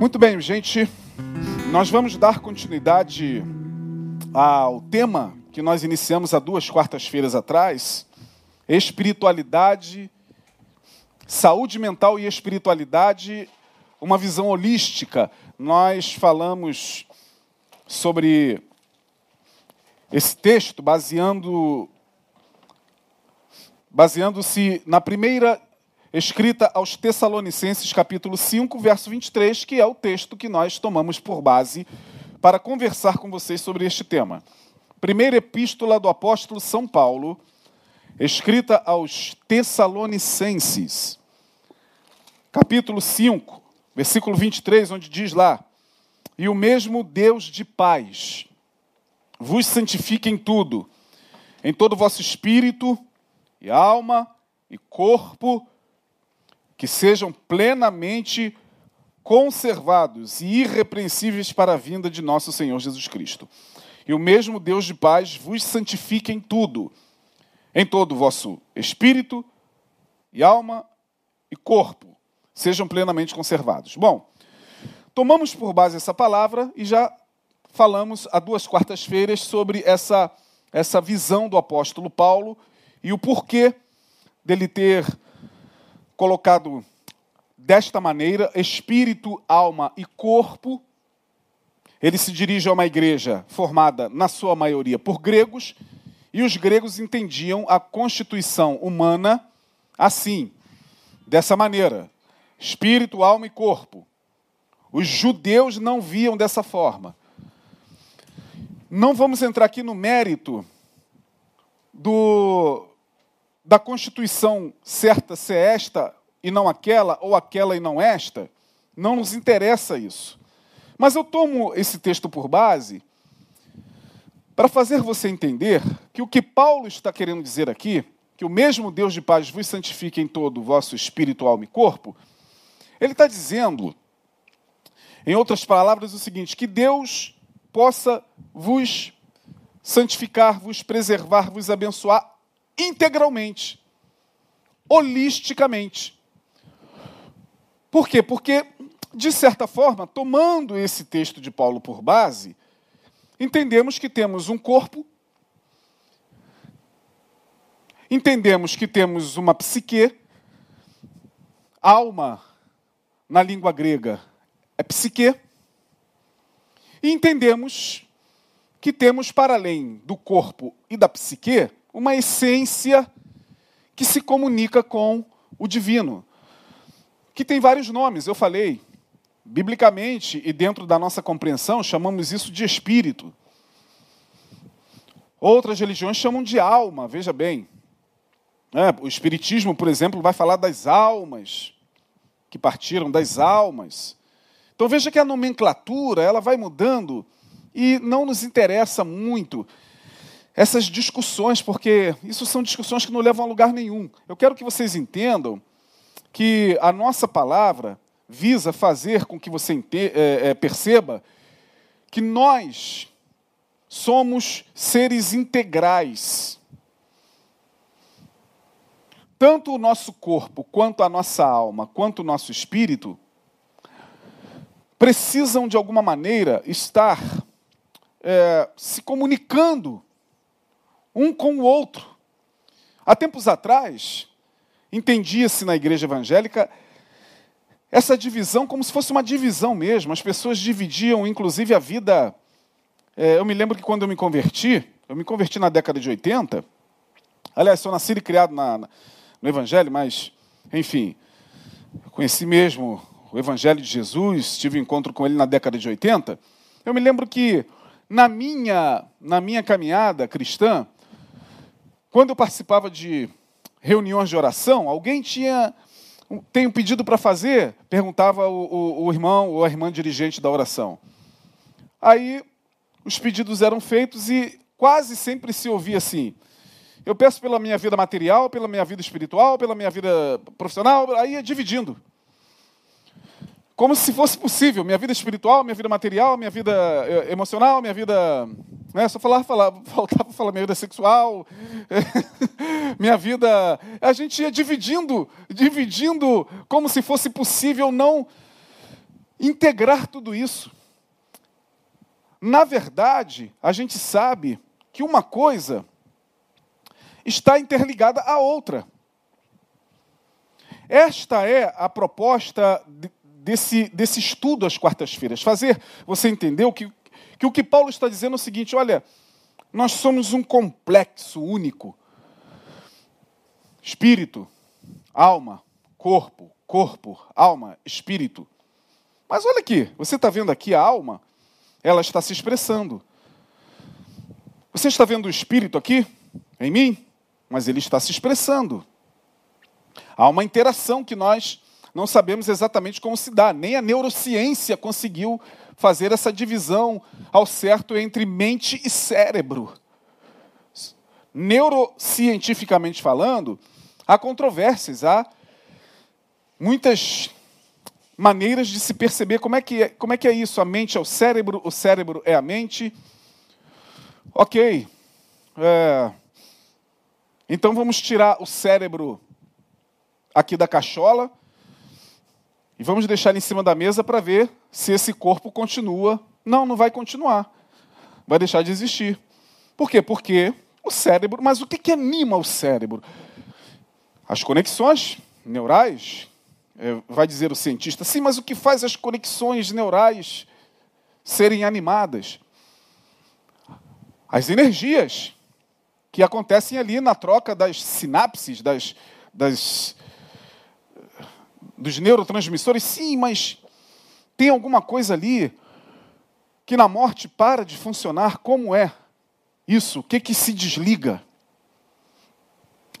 Muito bem, gente. Nós vamos dar continuidade ao tema que nós iniciamos há duas quartas-feiras atrás: espiritualidade, saúde mental e espiritualidade, uma visão holística. Nós falamos sobre esse texto baseando baseando-se na primeira escrita aos Tessalonicenses, capítulo 5, verso 23, que é o texto que nós tomamos por base para conversar com vocês sobre este tema. Primeira epístola do apóstolo São Paulo, escrita aos Tessalonicenses, capítulo 5, versículo 23, onde diz lá: E o mesmo Deus de paz vos santifique em tudo, em todo vosso espírito e alma e corpo, que sejam plenamente conservados e irrepreensíveis para a vinda de nosso Senhor Jesus Cristo. E o mesmo Deus de paz vos santifique em tudo, em todo o vosso espírito e alma e corpo, sejam plenamente conservados. Bom, tomamos por base essa palavra e já falamos há duas quartas-feiras sobre essa, essa visão do apóstolo Paulo e o porquê dele ter colocado desta maneira espírito, alma e corpo. Ele se dirige a uma igreja formada, na sua maioria, por gregos, e os gregos entendiam a constituição humana assim, dessa maneira: espírito, alma e corpo. Os judeus não viam dessa forma. Não vamos entrar aqui no mérito do, da Constituição certa ser esta e não aquela, ou aquela e não esta, não nos interessa isso. Mas eu tomo esse texto por base para fazer você entender que o que Paulo está querendo dizer aqui, que o mesmo Deus de paz vos santifique em todo o vosso espírito, alma e corpo, ele está dizendo, em outras palavras, o seguinte: que Deus possa vos santificar, vos preservar, vos abençoar integralmente, holisticamente. Por quê? Porque, de certa forma, tomando esse texto de Paulo por base, entendemos que temos um corpo, entendemos que temos uma psique, alma, na língua grega, é psique, e entendemos que temos, para além do corpo e da psique, uma essência que se comunica com o divino, que tem vários nomes, eu falei. Biblicamente e dentro da nossa compreensão, chamamos isso de espírito. Outras religiões chamam de alma, veja bem. É, o Espiritismo, por exemplo, vai falar das almas que partiram, das almas. Então veja que a nomenclatura ela vai mudando e não nos interessa muito essas discussões, porque isso são discussões que não levam a lugar nenhum. Eu quero que vocês entendam que a nossa palavra visa fazer com que você é, é, perceba que nós somos seres integrais. Tanto o nosso corpo, quanto a nossa alma, quanto o nosso espírito, precisam de alguma maneira estar é, se comunicando um com o outro. Há tempos atrás, entendia-se na igreja evangélica essa divisão como se fosse uma divisão mesmo. As pessoas dividiam, inclusive, a vida. É, eu me lembro que quando eu me converti, eu me converti na década de 80. Aliás, sou nascido e criado na, na, no Evangelho, mas, enfim, conheci mesmo o Evangelho de Jesus, tive um encontro com ele na década de 80. Eu me lembro que na minha, na minha caminhada cristã, quando eu participava de reuniões de oração, alguém tinha tem um pedido para fazer? Perguntava o, o, o, irmão ou a irmã dirigente da oração. Aí os pedidos eram feitos e quase sempre se ouvia assim: eu peço pela minha vida material, pela minha vida espiritual, pela minha vida profissional, aí é dividindo como se fosse possível, minha vida espiritual, minha vida material, minha vida eh, emocional, minha vida. Né, só falar, falar, faltava falar minha vida sexual, minha vida. A gente ia dividindo, dividindo como se fosse possível não integrar tudo isso. Na verdade, a gente sabe que uma coisa está interligada à outra. Esta é a proposta desse, desse estudo às quartas-feiras. Fazer você entender que, que o que Paulo está dizendo é o seguinte: olha, nós somos um complexo único. Espírito, alma, corpo, corpo, alma, espírito. Mas olha aqui, você está vendo aqui a alma? Ela está se expressando. Você está vendo o espírito aqui, em mim? Mas ele está se expressando. Há uma interação que nós não sabemos exatamente como se dá. Nem a neurociência conseguiu fazer essa divisão ao certo entre mente e cérebro. Neurocientificamente falando, há controvérsias, há muitas maneiras de se perceber como é que é, como é, que é isso. A mente é o cérebro, o cérebro é a mente. Ok. É, então vamos tirar o cérebro aqui da cachola e vamos deixar em cima da mesa para ver se esse corpo continua. Não, não vai continuar. Vai deixar de existir. Por quê? Porque o cérebro. Mas o que, que anima o cérebro? As conexões neurais. É, vai dizer o cientista. Sim, mas o que faz as conexões neurais serem animadas? As energias que acontecem ali na troca das sinapses, das, das dos neurotransmissores, sim, mas tem alguma coisa ali que na morte para de funcionar. Como é isso? O que, que se desliga?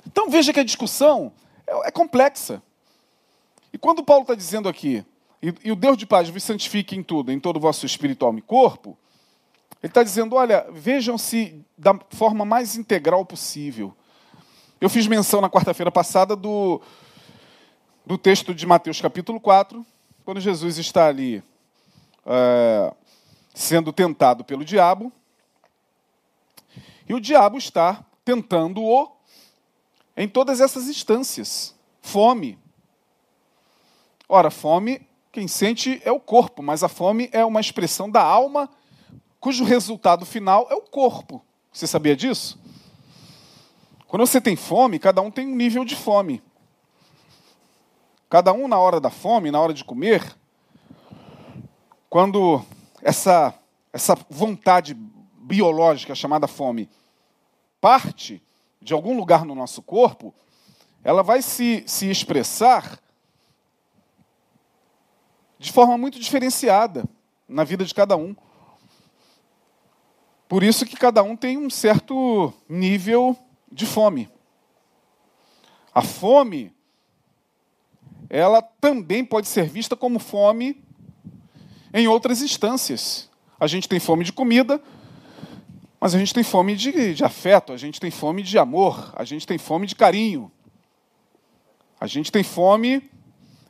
Então veja que a discussão é, é complexa. E quando Paulo está dizendo aqui, e, e, o Deus de paz vos santifique em tudo, em todo o vosso espírito, alma e corpo, ele está dizendo: olha, vejam-se da forma mais integral possível. Eu fiz menção na quarta-feira passada do, do texto de Mateus capítulo 4, quando Jesus está ali é, sendo tentado pelo diabo, e o diabo está tentando-o em todas essas instâncias. Fome. Ora, fome, quem sente é o corpo, mas a fome é uma expressão da alma, cujo resultado final é o corpo. Você sabia disso? Quando você tem fome, cada um tem um nível de fome. Cada um, na hora da fome, na hora de comer, quando essa, essa vontade biológica chamada fome parte de algum lugar no nosso corpo, ela vai se, se expressar de forma muito diferenciada na vida de cada um. Por isso que cada um tem um certo nível de fome. A fome ela também pode ser vista como fome em outras instâncias. A gente tem fome de comida, mas a gente tem fome de, de afeto, a gente tem fome de amor, a gente tem fome de carinho. A gente tem fome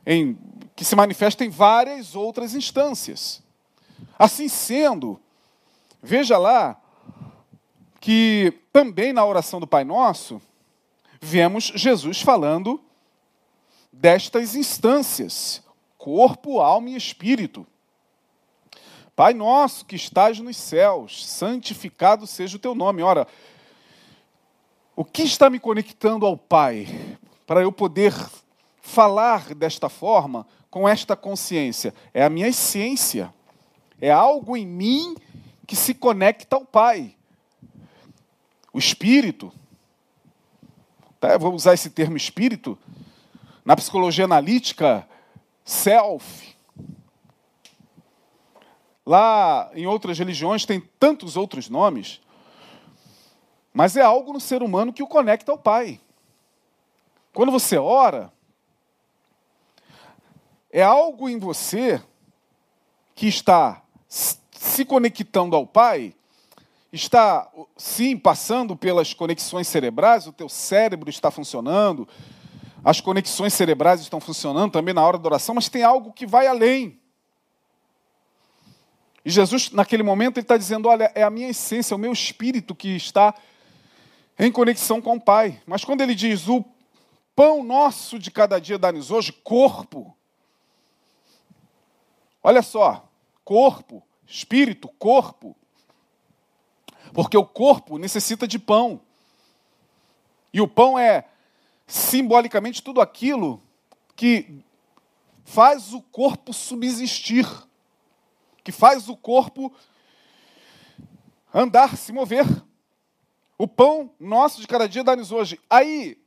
em, que se manifesta em várias outras instâncias. Assim sendo, veja lá que também na oração do Pai Nosso, vemos Jesus falando destas instâncias: corpo, alma e espírito. Pai nosso que estás nos céus, santificado seja o teu nome. Ora, o que está me conectando ao Pai para eu poder falar desta forma, com esta consciência? É a minha essência. É algo em mim que se conecta ao Pai. O espírito. Tá? Vou usar esse termo espírito na psicologia analítica, self. Lá em outras religiões tem tantos outros nomes, mas é algo no ser humano que o conecta ao Pai. Quando você ora, é algo em você que está se conectando ao Pai, está sim passando pelas conexões cerebrais, o teu cérebro está funcionando, as conexões cerebrais estão funcionando também na hora da oração, mas tem algo que vai além. E Jesus, naquele momento, ele está dizendo: Olha, é a minha essência, é o meu espírito que está em conexão com o Pai. Mas quando ele diz: O pão nosso de cada dia dá-nos hoje, corpo, Olha só, corpo, espírito, corpo. Porque o corpo necessita de pão. E o pão é simbolicamente tudo aquilo que faz o corpo subsistir, que faz o corpo andar, se mover. O pão nosso de cada dia dá-nos hoje. Aí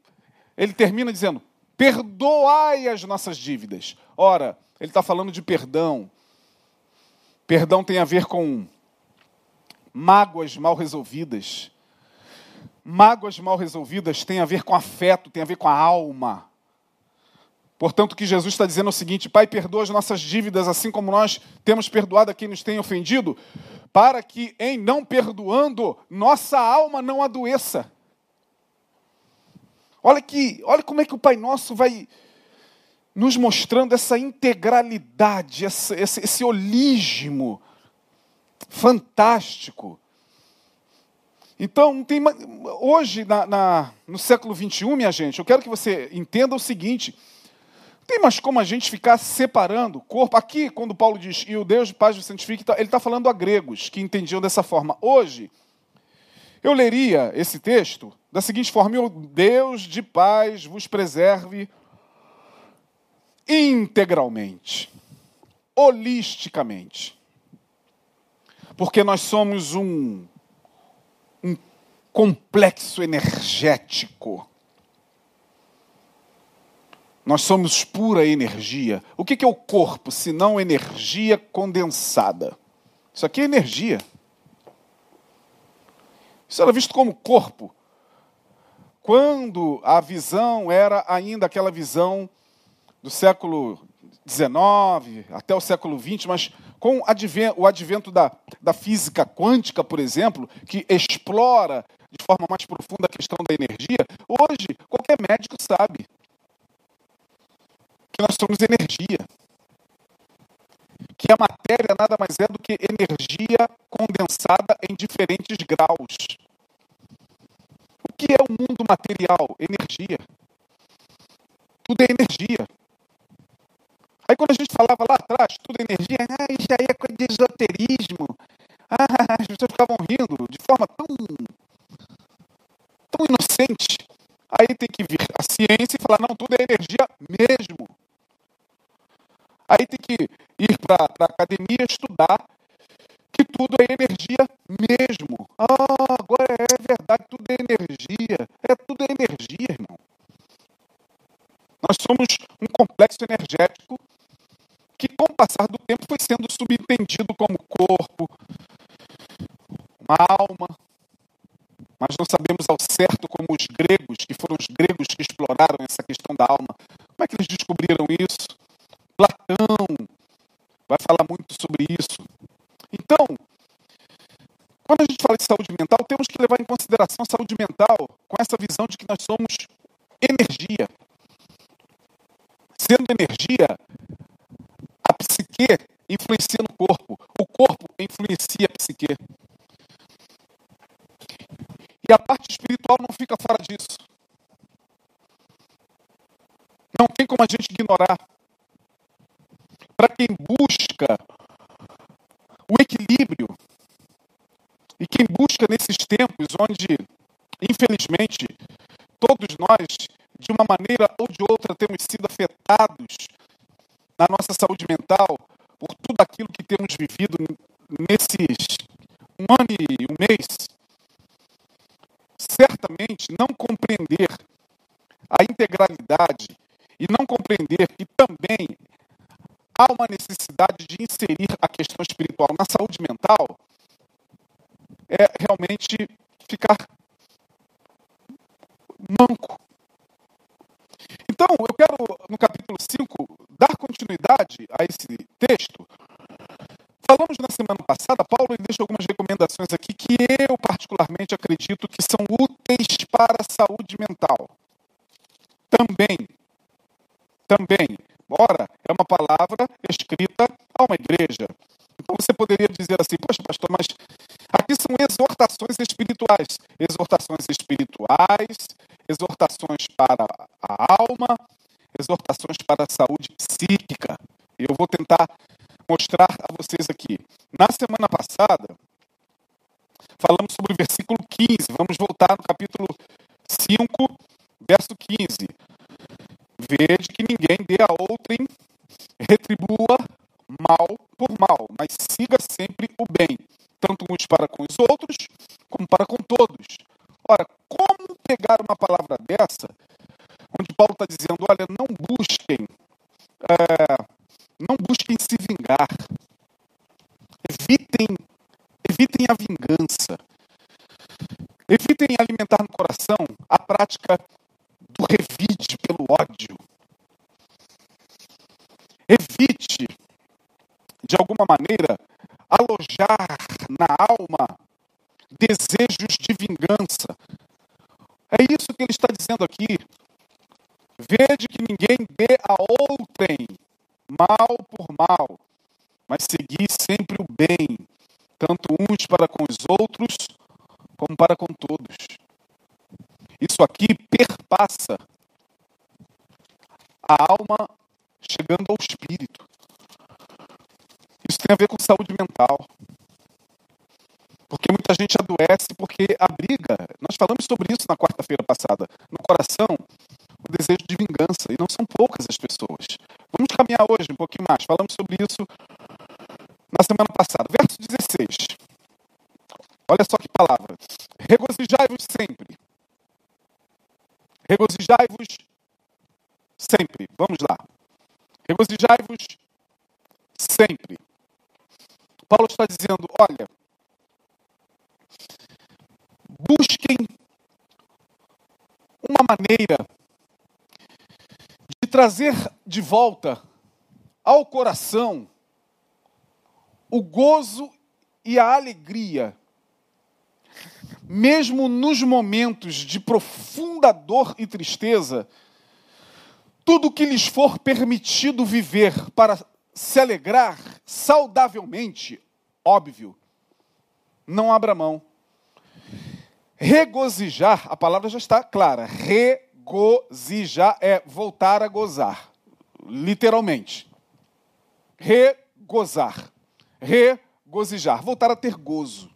ele termina dizendo: perdoai as nossas dívidas. Ora, ele está falando de perdão. Perdão tem a ver com mágoas mal resolvidas. Mágoas mal resolvidas têm a ver com afeto, tem a ver com a alma. Portanto, o que Jesus está dizendo é o seguinte: Pai, perdoa as nossas dívidas, assim como nós temos perdoado a quem nos tem ofendido, para que, em não perdoando, nossa alma não adoeça. Olha que, olha como é que o Pai Nosso vai nos mostrando essa integralidade, esse, esse, fantástico. Então, tem, hoje, na, na, no século XXI, minha gente, eu quero que você entenda o seguinte: não tem mais como a gente ficar separando corpo. Aqui, quando Paulo diz, e o Deus de paz vos santifique, ele está falando a gregos, que entendiam dessa forma. Hoje, eu leria esse texto da seguinte forma: o Deus de paz vos preserve integralmente, holisticamente. Porque nós somos um complexo energético. Nós somos pura energia. O que é o corpo, se não energia condensada? Isso aqui é energia. Isso era visto como corpo quando a visão era ainda aquela visão do século XIX até o século XX, mas com o advento da, da física quântica, por exemplo, que explora de forma mais profunda a questão da energia, hoje qualquer médico sabe que nós somos energia. Que a matéria nada mais é do que energia condensada em diferentes graus que é o mundo material? Energia. Tudo é energia. Aí quando a gente falava lá atrás, tudo energia, ah, isso aí é coisa de esoterismo. Ah, as pessoas ficavam rindo de forma tão, tão inocente. Aí tem que vir a ciência e falar, não, tudo é energia mesmo. Aí tem que ir para a academia estudar que tudo é energia mesmo. Ah, agora é verdade, tudo é energia. É tudo é energia, irmão. Nós somos um complexo energético que, com o passar do tempo, foi sendo subentendido como corpo, uma alma. Mas não sabemos ao certo como os gregos, que foram os gregos que exploraram essa questão da alma, como é que eles descobriram isso? Platão vai falar muito sobre isso. Então, quando a gente fala de saúde mental, temos que levar em consideração a saúde mental com essa visão de que nós somos energia. Sendo energia, psique influencia no corpo, o corpo influencia a psique. E a parte espiritual não fica fora disso. Não tem como a gente ignorar. Para quem busca o equilíbrio. E quem busca nesses tempos onde, infelizmente, todos nós, de uma maneira ou de outra, temos sido afetados na nossa saúde mental tudo aquilo que temos vivido nesses um ano e um mês, certamente não compreender a integralidade e não compreender que também há uma necessidade de inserir a questão espiritual na saúde mental, é realmente saúde mental. Também, também, Ora, é uma palavra escrita a uma igreja. Então você poderia dizer assim, poxa, pastor, mas aqui são exortações espirituais. Exortações espirituais, exortações para a alma, exortações para a saúde psíquica. Eu vou tentar mostrar a vocês aqui. Na semana passada, falamos sobre o versículo 15. Vamos voltar no capítulo 5, verso 15. Vede que ninguém dê a outrem, retribua mal por mal, mas siga sempre o bem, tanto uns para com os outros, prática do revide pelo ódio. Evite, de alguma maneira, alojar na alma desejos de vingança. É isso que ele está dizendo aqui. Vede que ninguém dê a outrem mal por mal, mas segui sempre o bem, tanto uns para com os outros, como para com todos. Isso aqui perpassa a alma chegando ao espírito. Isso tem a ver com saúde mental. Porque muita gente adoece porque abriga. Nós falamos sobre isso na quarta-feira passada. No coração, o desejo de vingança. E não são poucas as pessoas. Vamos caminhar hoje um pouquinho mais. Falamos sobre isso na semana passada. Verso 16. Olha só que palavra. Regozijai-vos sempre. Regozijai-vos sempre. Vamos lá. Regozijai-vos sempre. Paulo está dizendo: olha, busquem uma maneira de trazer de volta ao coração o gozo e a alegria, mesmo nos momentos de profunda dor e tristeza, tudo que lhes for permitido viver para se alegrar saudavelmente, óbvio, não abra mão. Regozijar, a palavra já está clara. Regozijar é voltar a gozar, literalmente. Regozar. Regozijar, voltar a ter gozo.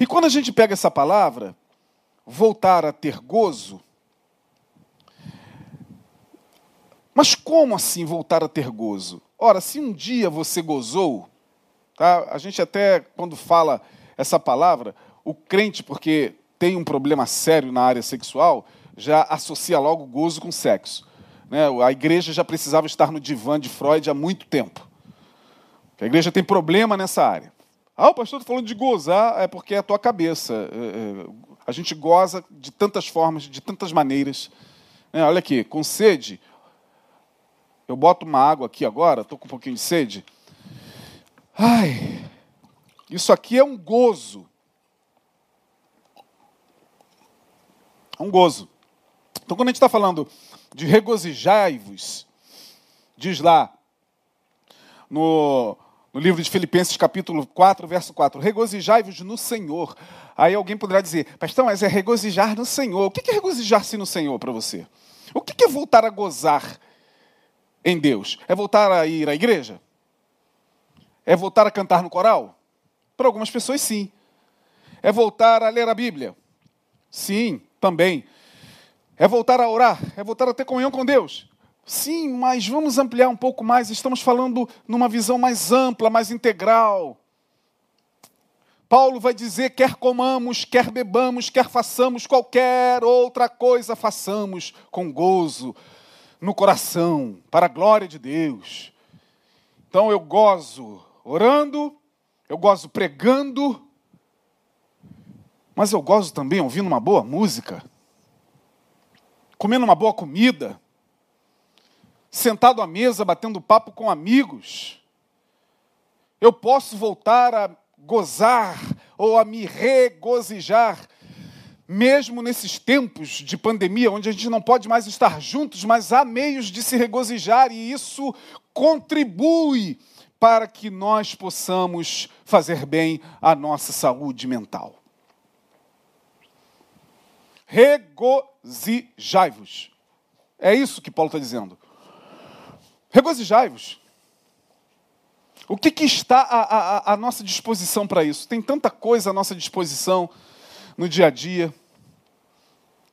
E quando a gente pega essa palavra, voltar a ter gozo, mas como assim voltar a ter gozo? Ora, se um dia você gozou, tá? a gente até, quando fala essa palavra, o crente, porque tem um problema sério na área sexual, já associa logo gozo com sexo. Né? A igreja já precisava estar no divã de Freud há muito tempo. A igreja tem problema nessa área. Ah, o pastor está falando de gozar, é porque é a tua cabeça. É, é, a gente goza de tantas formas, de tantas maneiras. É, olha aqui, com sede, eu boto uma água aqui agora, estou com um pouquinho de sede. Ai, isso aqui é um gozo. É um gozo. Então, quando a gente está falando de regozijai-vos, diz lá no, no livro de Filipenses, capítulo 4, verso 4, regozijai-vos no Senhor. Aí alguém poderá dizer, pastor, mas é regozijar no Senhor. O que é regozijar-se no Senhor para você? O que é voltar a gozar em Deus? É voltar a ir à igreja? É voltar a cantar no coral? Para algumas pessoas, sim. É voltar a ler a Bíblia? Sim, também. É voltar a orar? É voltar a ter comunhão com Deus? Sim, mas vamos ampliar um pouco mais. Estamos falando numa visão mais ampla, mais integral. Paulo vai dizer: quer comamos, quer bebamos, quer façamos qualquer outra coisa, façamos com gozo no coração, para a glória de Deus. Então eu gozo orando, eu gosto pregando, mas eu gosto também ouvindo uma boa música, comendo uma boa comida, sentado à mesa batendo papo com amigos. Eu posso voltar a gozar ou a me regozijar, mesmo nesses tempos de pandemia, onde a gente não pode mais estar juntos, mas há meios de se regozijar e isso contribui para que nós possamos fazer bem à nossa saúde mental. Regozijai-vos. É isso que Paulo está dizendo. Regozijai-vos. O que, que está à, à, à nossa disposição para isso? Tem tanta coisa à nossa disposição no dia a dia.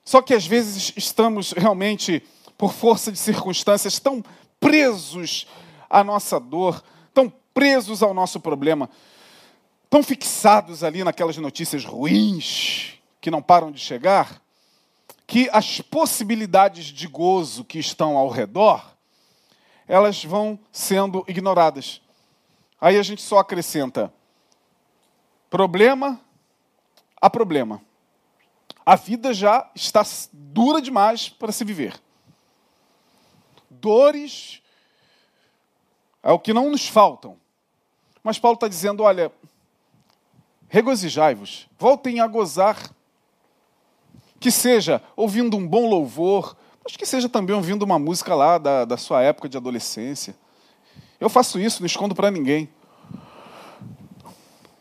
Só que às vezes estamos realmente, por força de circunstâncias, tão presos à nossa dor, tão presos ao nosso problema, tão fixados ali naquelas notícias ruins que não param de chegar, que as possibilidades de gozo que estão ao redor, elas vão sendo ignoradas. Aí a gente só acrescenta problema a problema. A vida já está dura demais para se viver. Dores é o que não nos faltam. Mas Paulo está dizendo: olha, regozijai-vos, voltem a gozar. Que seja ouvindo um bom louvor, mas que seja também ouvindo uma música lá da, da sua época de adolescência. Eu faço isso, não escondo para ninguém.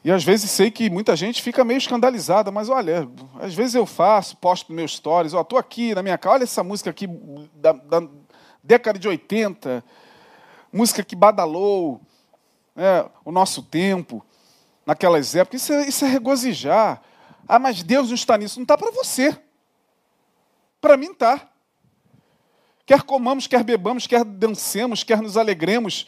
E às vezes sei que muita gente fica meio escandalizada, mas olha, às vezes eu faço, posto meus stories, ó, tô aqui na minha casa, olha essa música aqui da, da década de 80, música que badalou né, o nosso tempo, naquelas épocas. Isso é, isso é regozijar. Ah, mas Deus não está nisso. Não está para você. Para mim está. Quer comamos, quer bebamos, quer dancemos, quer nos alegremos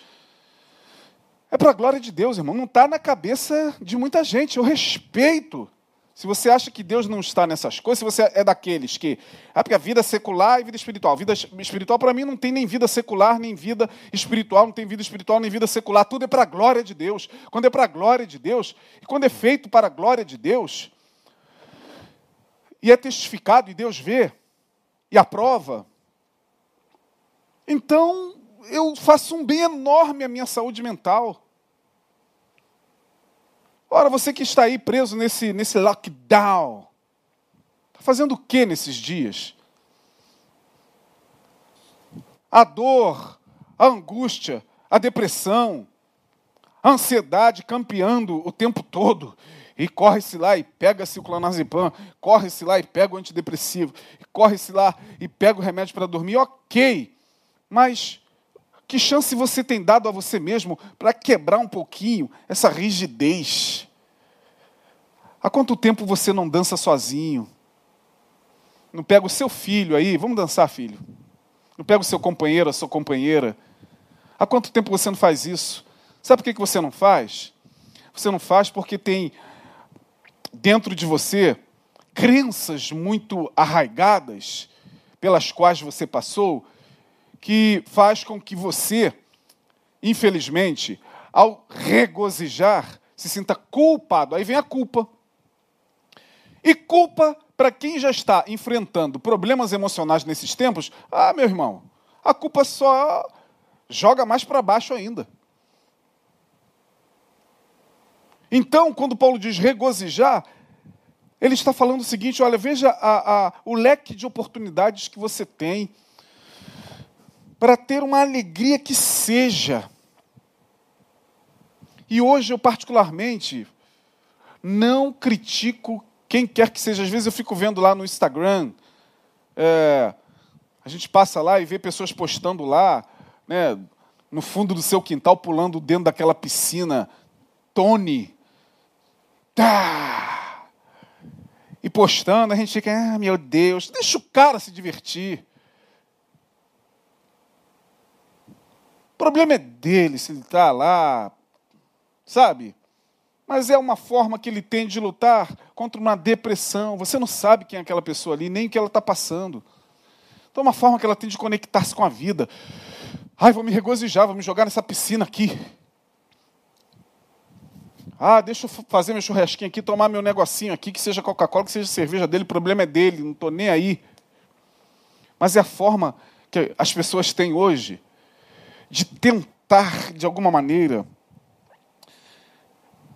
é para a glória de Deus, irmão. Não está na cabeça de muita gente. Eu respeito. Se você acha que Deus não está nessas coisas, se você é daqueles que. Ah, porque a vida secular e vida espiritual. Vida espiritual, para mim, não tem nem vida secular, nem vida espiritual, não tem vida espiritual, nem vida secular. Tudo é para a glória de Deus. Quando é para a glória de Deus, e quando é feito para a glória de Deus, e é testificado, e Deus vê, e aprova, então eu faço um bem enorme à minha saúde mental. Ora, você que está aí preso nesse, nesse lockdown, está fazendo o que nesses dias? A dor, a angústia, a depressão, a ansiedade campeando o tempo todo. E corre-se lá e pega-se o clonazepam, corre-se lá e pega o antidepressivo, corre-se lá e pega o remédio para dormir. Ok, mas que chance você tem dado a você mesmo para quebrar um pouquinho essa rigidez? Há quanto tempo você não dança sozinho? Não pega o seu filho aí, vamos dançar, filho. Não pega o seu companheiro, a sua companheira. Há quanto tempo você não faz isso? Sabe por que você não faz? Você não faz porque tem dentro de você crenças muito arraigadas pelas quais você passou que faz com que você, infelizmente, ao regozijar, se sinta culpado. Aí vem a culpa. E culpa para quem já está enfrentando problemas emocionais nesses tempos, ah, meu irmão, a culpa só joga mais para baixo ainda. Então, quando Paulo diz regozijar, ele está falando o seguinte: olha, veja a, a, o leque de oportunidades que você tem para ter uma alegria que seja. E hoje eu, particularmente, não critico quem quer que seja. Às vezes eu fico vendo lá no Instagram, é, a gente passa lá e vê pessoas postando lá, né, no fundo do seu quintal, pulando dentro daquela piscina, Tony. Tá! E postando, a gente fica, ah, meu Deus, deixa o cara se divertir. O problema é dele, se ele está lá, sabe? Mas é uma forma que ele tem de lutar contra uma depressão. Você não sabe quem é aquela pessoa ali, nem o que ela está passando. Então, é uma forma que ela tem de conectar-se com a vida. Ai, vou me regozijar, vou me jogar nessa piscina aqui. Ah, deixa eu fazer meu churrasquinho aqui, tomar meu negocinho aqui, que seja Coca-Cola, que seja cerveja dele, o problema é dele, não estou nem aí. Mas é a forma que as pessoas têm hoje de tentar, de alguma maneira,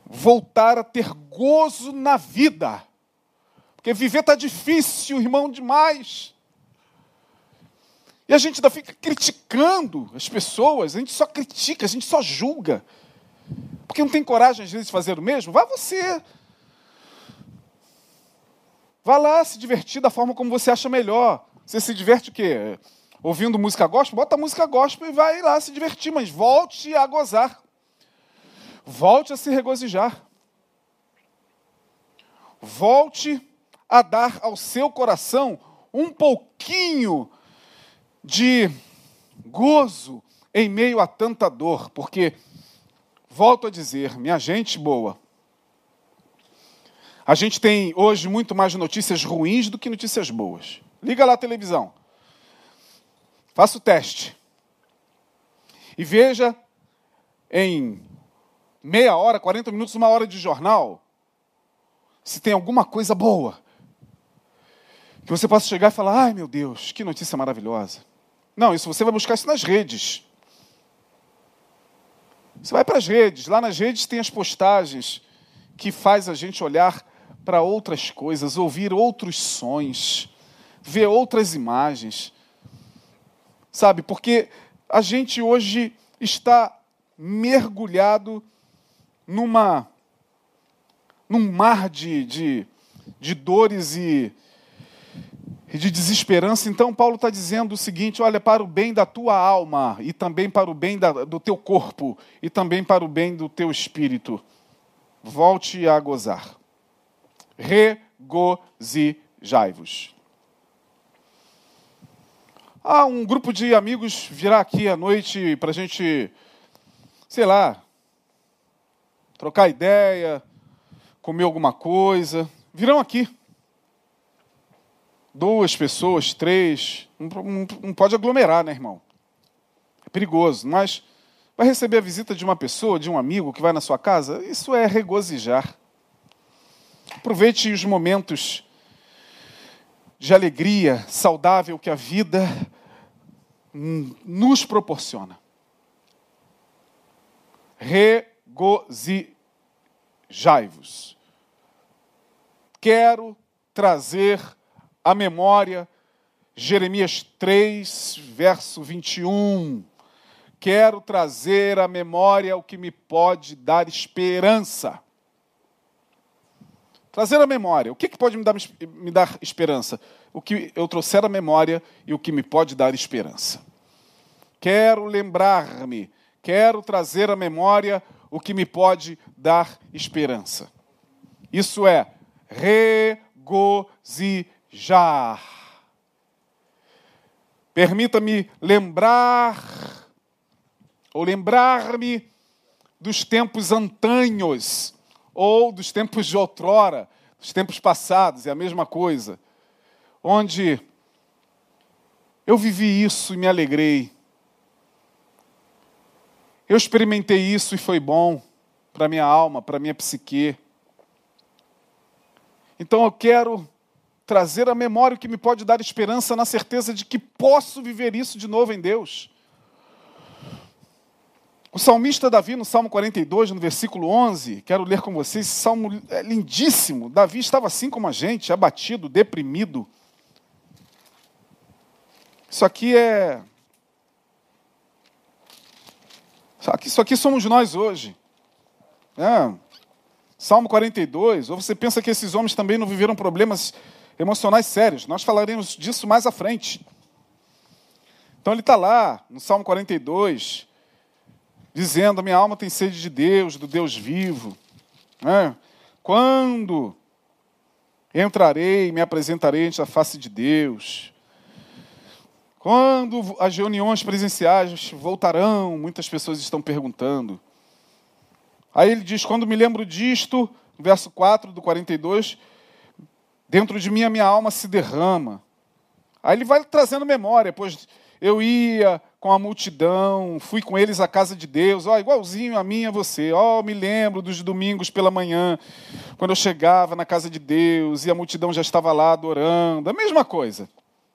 voltar a ter gozo na vida. Porque viver está difícil, irmão, demais. E a gente ainda fica criticando as pessoas, a gente só critica, a gente só julga. Porque não tem coragem, às vezes, de fazer o mesmo? Vá você. Vá lá se divertir da forma como você acha melhor. Você se diverte o quê? Ouvindo música gospel, bota música gospel e vai lá se divertir, mas volte a gozar. Volte a se regozijar. Volte a dar ao seu coração um pouquinho de gozo em meio a tanta dor, porque, volto a dizer, minha gente boa, a gente tem hoje muito mais notícias ruins do que notícias boas. Liga lá a televisão. Faça o teste. E veja em meia hora, 40 minutos, uma hora de jornal, se tem alguma coisa boa. Que você possa chegar e falar: ai meu Deus, que notícia maravilhosa. Não, isso você vai buscar isso nas redes. Você vai para as redes, lá nas redes tem as postagens que faz a gente olhar para outras coisas, ouvir outros sons, ver outras imagens. Sabe, porque a gente hoje está mergulhado numa num mar de, de, de dores e, de desesperança. Então, Paulo está dizendo o seguinte: olha, para o bem da tua alma, e também para o bem da, do teu corpo, e também para o bem do teu espírito, volte a gozar. Regozijai-vos. Ah, um grupo de amigos virá aqui à noite para a gente, sei lá, trocar ideia, comer alguma coisa. Virão aqui. Duas pessoas, três. Não, pode aglomerar, né, irmão? É perigoso. Mas vai receber a visita de uma pessoa, de um amigo que vai na sua casa? Isso é regozijar. Aproveite os momentos de alegria saudável que a vida nos proporciona. Regozijai-vos. Quero trazer à memória Jeremias 3, verso 21. Quero trazer à memória o que me pode dar esperança. Trazer à memória. O que, que pode me dar, me dar esperança? O que eu trouxer à memória e o que me pode dar esperança. Quero lembrar-me, quero trazer à memória o que me pode dar esperança. Isso é regozijar. Permita-me lembrar, ou lembrar-me dos tempos antanhos ou dos tempos de outrora, dos tempos passados, é a mesma coisa, onde eu vivi isso e me alegrei. Eu experimentei isso e foi bom para minha alma, para minha psique. Então eu quero trazer à memória que me pode dar esperança na certeza de que posso viver isso de novo em Deus. O salmista Davi, no Salmo 42, no versículo 11, quero ler com vocês, esse salmo é lindíssimo. Davi estava assim como a gente, abatido, deprimido. Isso aqui é. Isso aqui somos nós hoje. É. Salmo 42, ou você pensa que esses homens também não viveram problemas emocionais sérios? Nós falaremos disso mais à frente. Então ele está lá, no Salmo 42, dizendo: minha alma tem sede de Deus, do Deus vivo. Né? Quando entrarei me apresentarei ante a face de Deus? Quando as reuniões presenciais voltarão? Muitas pessoas estão perguntando. Aí ele diz: quando me lembro disto, verso 4 do 42, dentro de mim a minha alma se derrama. Aí ele vai trazendo memória, pois eu ia com a multidão, fui com eles à casa de Deus, ó, igualzinho a mim e a você. Ó, me lembro dos domingos pela manhã, quando eu chegava na casa de Deus e a multidão já estava lá adorando. A mesma coisa.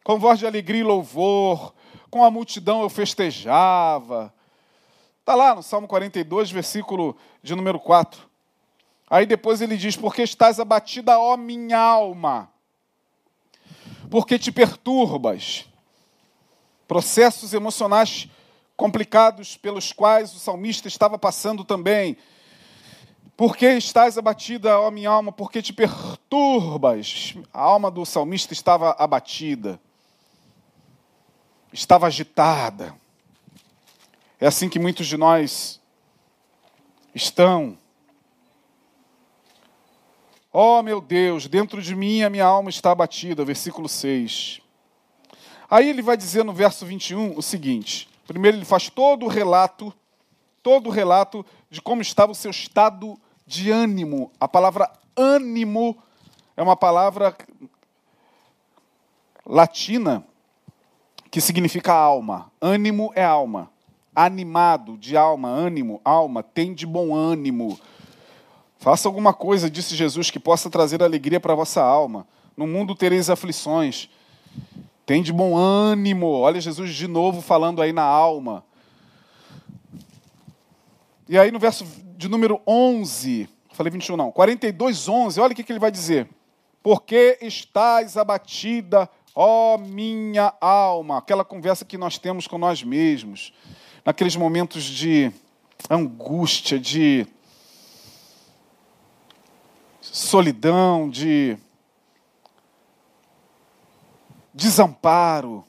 Com voz de alegria e louvor, com a multidão eu festejava. Está lá no Salmo 42, versículo de número 4. Aí depois ele diz: Porque estás abatida, ó minha alma, porque te perturbas processos emocionais complicados pelos quais o salmista estava passando também. Por que estás abatida, ó minha alma? Porque te perturbas. A alma do salmista estava abatida, estava agitada. É assim que muitos de nós estão. Ó oh, meu Deus, dentro de mim a minha alma está abatida. Versículo 6. Aí ele vai dizer no verso 21 o seguinte: primeiro ele faz todo o relato, todo o relato de como estava o seu estado de ânimo. A palavra ânimo é uma palavra latina que significa alma. Ânimo é alma. Animado, de alma, ânimo, alma, tem de bom ânimo. Faça alguma coisa, disse Jesus, que possa trazer alegria para a vossa alma. No mundo tereis aflições. Tem de bom ânimo. Olha Jesus de novo falando aí na alma. E aí no verso de número 11, falei 21 não, 42, 11, olha o que, que ele vai dizer. Porque estás abatida, ó minha alma. Aquela conversa que nós temos com nós mesmos. Naqueles momentos de angústia, de solidão, de desamparo,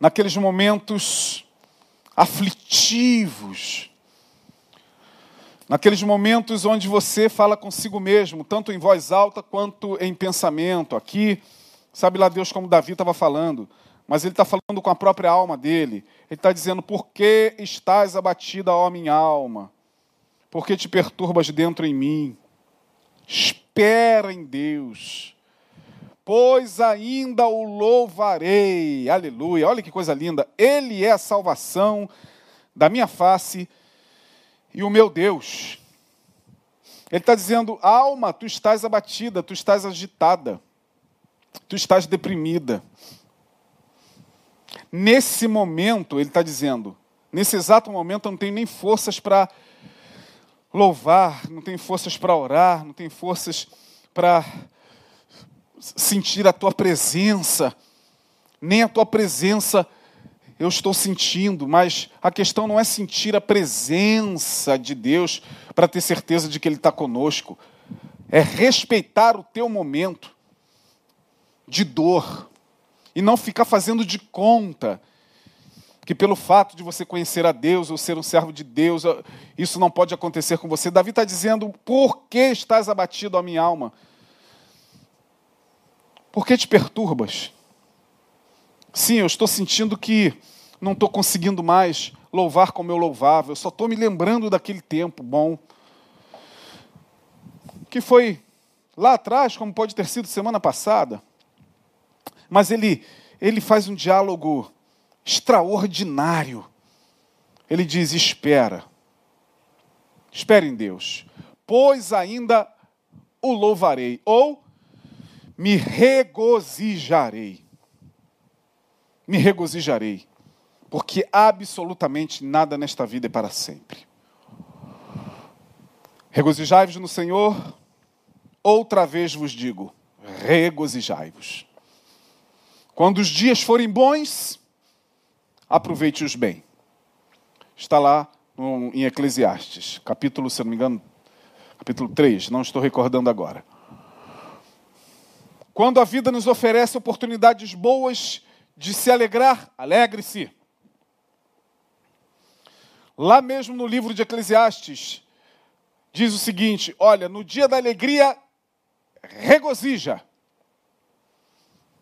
naqueles momentos aflitivos, naqueles momentos onde você fala consigo mesmo, tanto em voz alta quanto em pensamento. Aqui, sabe lá Deus como Davi estava falando, mas ele está falando com a própria alma dele. Ele está dizendo: Por que estás abatida, ó minha alma? Por que te perturbas dentro em mim? Espera em Deus, pois ainda o louvarei. Aleluia. Olha que coisa linda. Ele é a salvação da minha face e o meu Deus. Ele está dizendo: alma, tu estás abatida, tu estás agitada, tu estás deprimida. Nesse momento, ele está dizendo, nesse exato momento eu não tenho nem forças para louvar, não tenho forças para orar, não tenho forças para sentir a tua presença, nem a tua presença eu estou sentindo, mas a questão não é sentir a presença de Deus para ter certeza de que Ele está conosco, é respeitar o teu momento de dor e não ficar fazendo de conta que pelo fato de você conhecer a Deus ou ser um servo de Deus, isso não pode acontecer com você. Davi está dizendo: Por que estás abatido, a minha alma? Por que te perturbas? Sim, eu estou sentindo que não estou conseguindo mais louvar como eu louvava, eu só estou me lembrando daquele tempo bom. Que foi lá atrás, como pode ter sido semana passada. Mas ele, ele faz um diálogo extraordinário. Ele diz: espera, espere em Deus, pois ainda o louvarei, ou me regozijarei. Me regozijarei, porque absolutamente nada nesta vida é para sempre. Regozijai-vos no Senhor, outra vez vos digo, regozijai-vos. Quando os dias forem bons, aproveite-os bem. Está lá em Eclesiastes, capítulo, se não me engano, capítulo 3, não estou recordando agora. Quando a vida nos oferece oportunidades boas de se alegrar, alegre-se. Lá mesmo no livro de Eclesiastes, diz o seguinte: olha, no dia da alegria, regozija.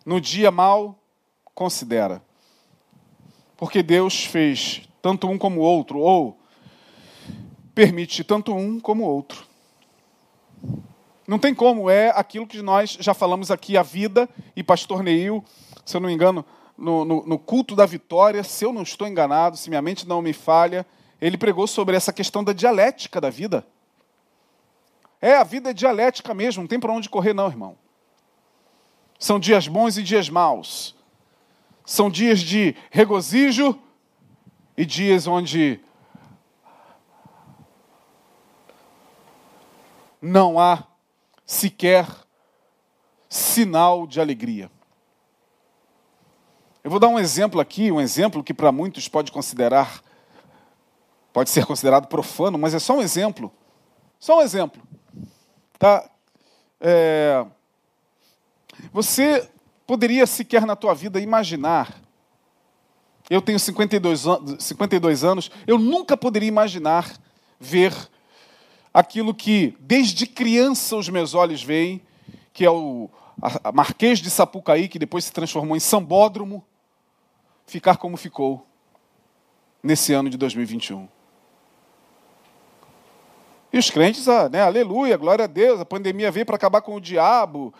No dia mal, considera. Porque Deus fez tanto um como o outro, ou permite tanto um como o outro. Não tem como, é aquilo que nós já falamos aqui, a vida, e pastor Neil, se eu não me engano, no, no, no, culto da vitória, se eu não estou enganado, se minha mente não me falha, ele pregou sobre essa questão da dialética da vida. É, a vida é dialética mesmo, não tem para onde correr, não, irmão. São dias bons e dias maus. São dias de regozijo e dias onde não há sequer sinal de alegria. Eu vou dar um exemplo aqui, um exemplo que para muitos pode considerar pode ser considerado profano, mas é só um exemplo. Só um exemplo. Tá? É, você poderia sequer na tua vida imaginar. Eu tenho 52, an 52 anos, eu nunca poderia imaginar ver aquilo que desde criança os meus olhos veem, que é o Marquês de Sapucaí, que depois se transformou em Sambódromo, ficar como ficou nesse ano de 2021. E os crentes, ah, né, aleluia, glória a Deus, a pandemia veio para acabar com o diabo,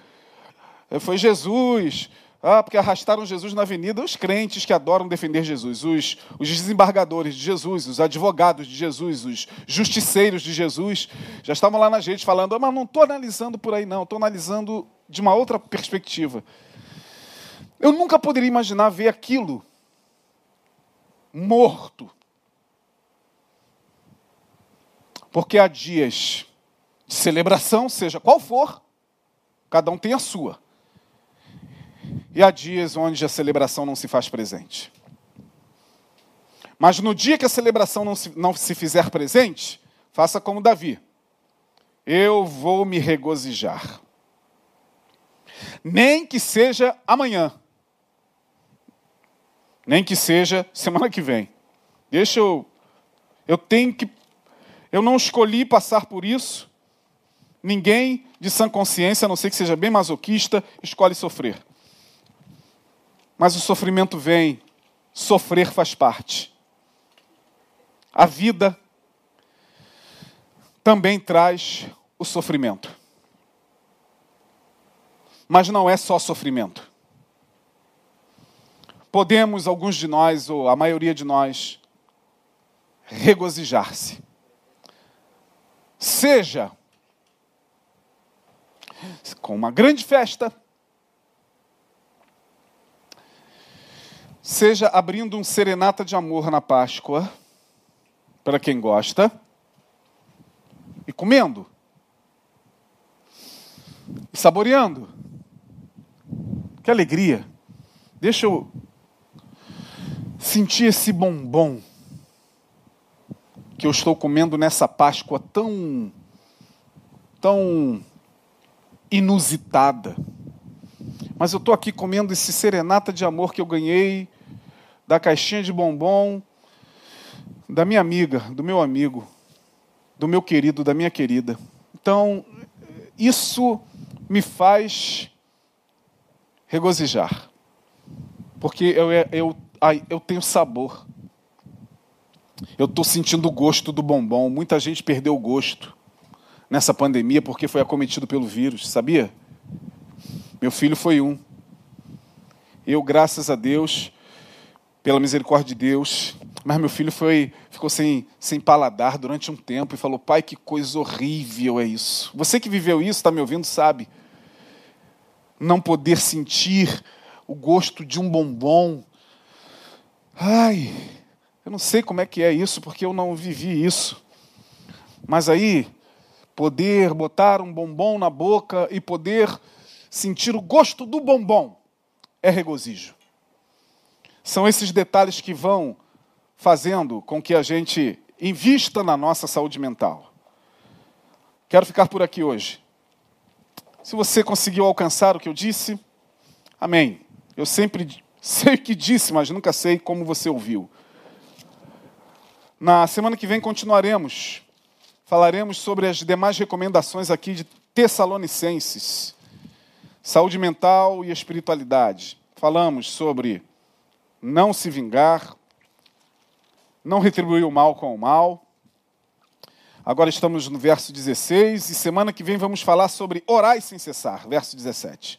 eh, foi Jesus, ah, porque arrastaram Jesus na avenida. Os crentes que adoram defender Jesus, os, os desembargadores de Jesus, os advogados de Jesus, os justiceiros de Jesus, já estavam lá na gente falando, ah, mas não estou analisando por aí, não, estou analisando de uma outra perspectiva. Eu nunca poderia imaginar ver aquilo morto Porque há dias de celebração, seja qual for, cada um tem a sua. E há dias onde a celebração não se faz presente. Mas no dia que a celebração não se, não se fizer presente, faça como Davi. Eu vou me regozijar. Nem que seja amanhã. Nem que seja semana que vem. Deixa eu. Eu tenho que eu não escolhi passar por isso. Ninguém de sã consciência, a não ser que seja bem masoquista, escolhe sofrer. Mas o sofrimento vem, sofrer faz parte. A vida também traz o sofrimento. Mas não é só sofrimento. Podemos, alguns de nós, ou a maioria de nós, regozijar-se seja com uma grande festa, seja abrindo um serenata de amor na Páscoa, para quem gosta, e comendo, e saboreando. Que alegria! Deixa eu sentir esse bombom que eu estou comendo nessa Páscoa tão, tão inusitada. Mas eu estou aqui comendo esse serenata de amor que eu ganhei da caixinha de bombom da minha amiga, do meu amigo, do meu querido, da minha querida. Então, isso me faz regozijar. Porque eu, eu, eu tenho sabor. Eu estou sentindo o gosto do bombom. Muita gente perdeu o gosto nessa pandemia porque foi acometido pelo vírus, sabia? Meu filho foi um. Eu, graças a Deus, pela misericórdia de Deus, mas meu filho foi, ficou sem, sem paladar durante um tempo e falou: Pai, que coisa horrível é isso. Você que viveu isso, está me ouvindo, sabe. Não poder sentir o gosto de um bombom. Ai, eu não sei como é que é isso, porque eu não vivi isso. Mas aí, poder botar um bombom na boca e poder sentir o gosto do bombom é regozijo. São esses detalhes que vão fazendo com que a gente invista na nossa saúde mental. Quero ficar por aqui hoje. Se você conseguiu alcançar o que eu disse, amém. Eu sempre sei o que disse, mas nunca sei como você ouviu. Na semana que vem continuaremos. Falaremos sobre as demais recomendações aqui de Tessalonicenses. Saúde mental e espiritualidade. Falamos sobre não se vingar, não retribuir o mal com o mal. Agora estamos no verso 16 e semana que vem vamos falar sobre orar sem cessar, verso 17.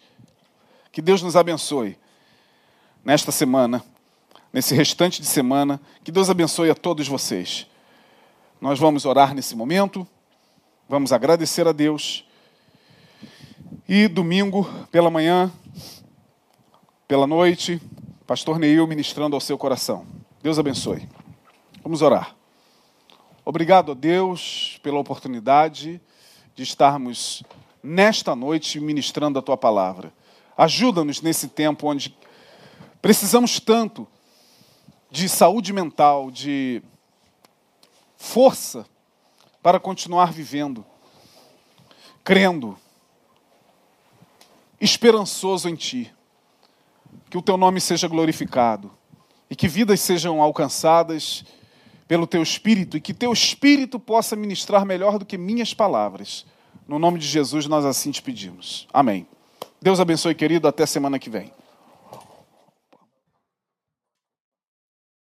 Que Deus nos abençoe nesta semana nesse restante de semana. Que Deus abençoe a todos vocês. Nós vamos orar nesse momento, vamos agradecer a Deus. E domingo, pela manhã, pela noite, Pastor Neil ministrando ao seu coração. Deus abençoe. Vamos orar. Obrigado a Deus pela oportunidade de estarmos nesta noite ministrando a tua palavra. Ajuda-nos nesse tempo onde precisamos tanto de saúde mental, de força para continuar vivendo, crendo, esperançoso em Ti. Que o Teu nome seja glorificado e que vidas sejam alcançadas pelo teu espírito e que teu espírito possa ministrar melhor do que minhas palavras. No nome de Jesus, nós assim te pedimos. Amém. Deus abençoe, querido. Até semana que vem.